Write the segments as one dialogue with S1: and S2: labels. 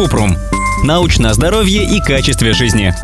S1: Купрум. Научное здоровье и качестве жизни.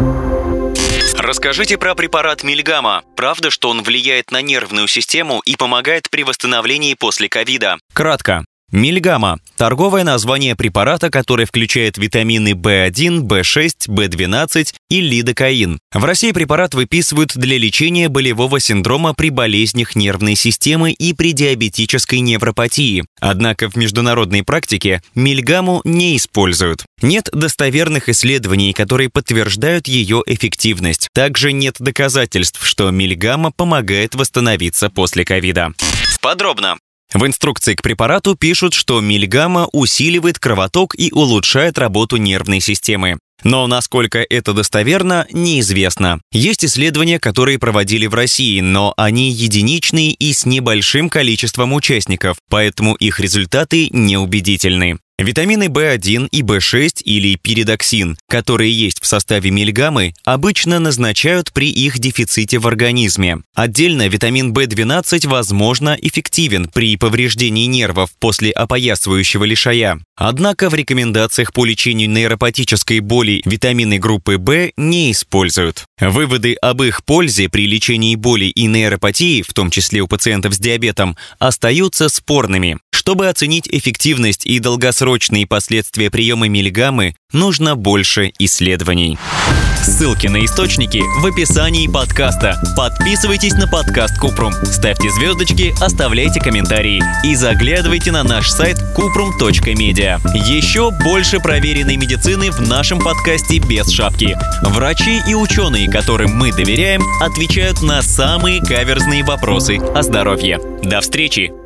S2: Расскажите про препарат Мильгама. Правда, что он влияет на нервную систему и помогает при восстановлении после ковида?
S1: Кратко. Мильгама – торговое название препарата, который включает витамины В1, В6, В12 и лидокаин. В России препарат выписывают для лечения болевого синдрома при болезнях нервной системы и при диабетической невропатии. Однако в международной практике мильгаму не используют. Нет достоверных исследований, которые подтверждают ее эффективность. Также нет доказательств, что мильгама помогает восстановиться после ковида.
S2: Подробно.
S1: В инструкции к препарату пишут, что мильгамма усиливает кровоток и улучшает работу нервной системы. Но насколько это достоверно, неизвестно. Есть исследования, которые проводили в России, но они единичные и с небольшим количеством участников, поэтому их результаты неубедительны. Витамины В1 и В6 или пиридоксин, которые есть в составе мильгамы, обычно назначают при их дефиците в организме. Отдельно витамин В12, возможно, эффективен при повреждении нервов после опоясывающего лишая. Однако в рекомендациях по лечению нейропатической боли витамины группы В не используют. Выводы об их пользе при лечении боли и нейропатии, в том числе у пациентов с диабетом, остаются спорными. Чтобы оценить эффективность и долгосрочные последствия приема миллигаммы, нужно больше исследований.
S2: Ссылки на источники в описании подкаста. Подписывайтесь на подкаст Купрум, ставьте звездочки, оставляйте комментарии и заглядывайте на наш сайт kuprum.media. Еще больше проверенной медицины в нашем подкасте без шапки. Врачи и ученые, которым мы доверяем, отвечают на самые каверзные вопросы о здоровье. До встречи!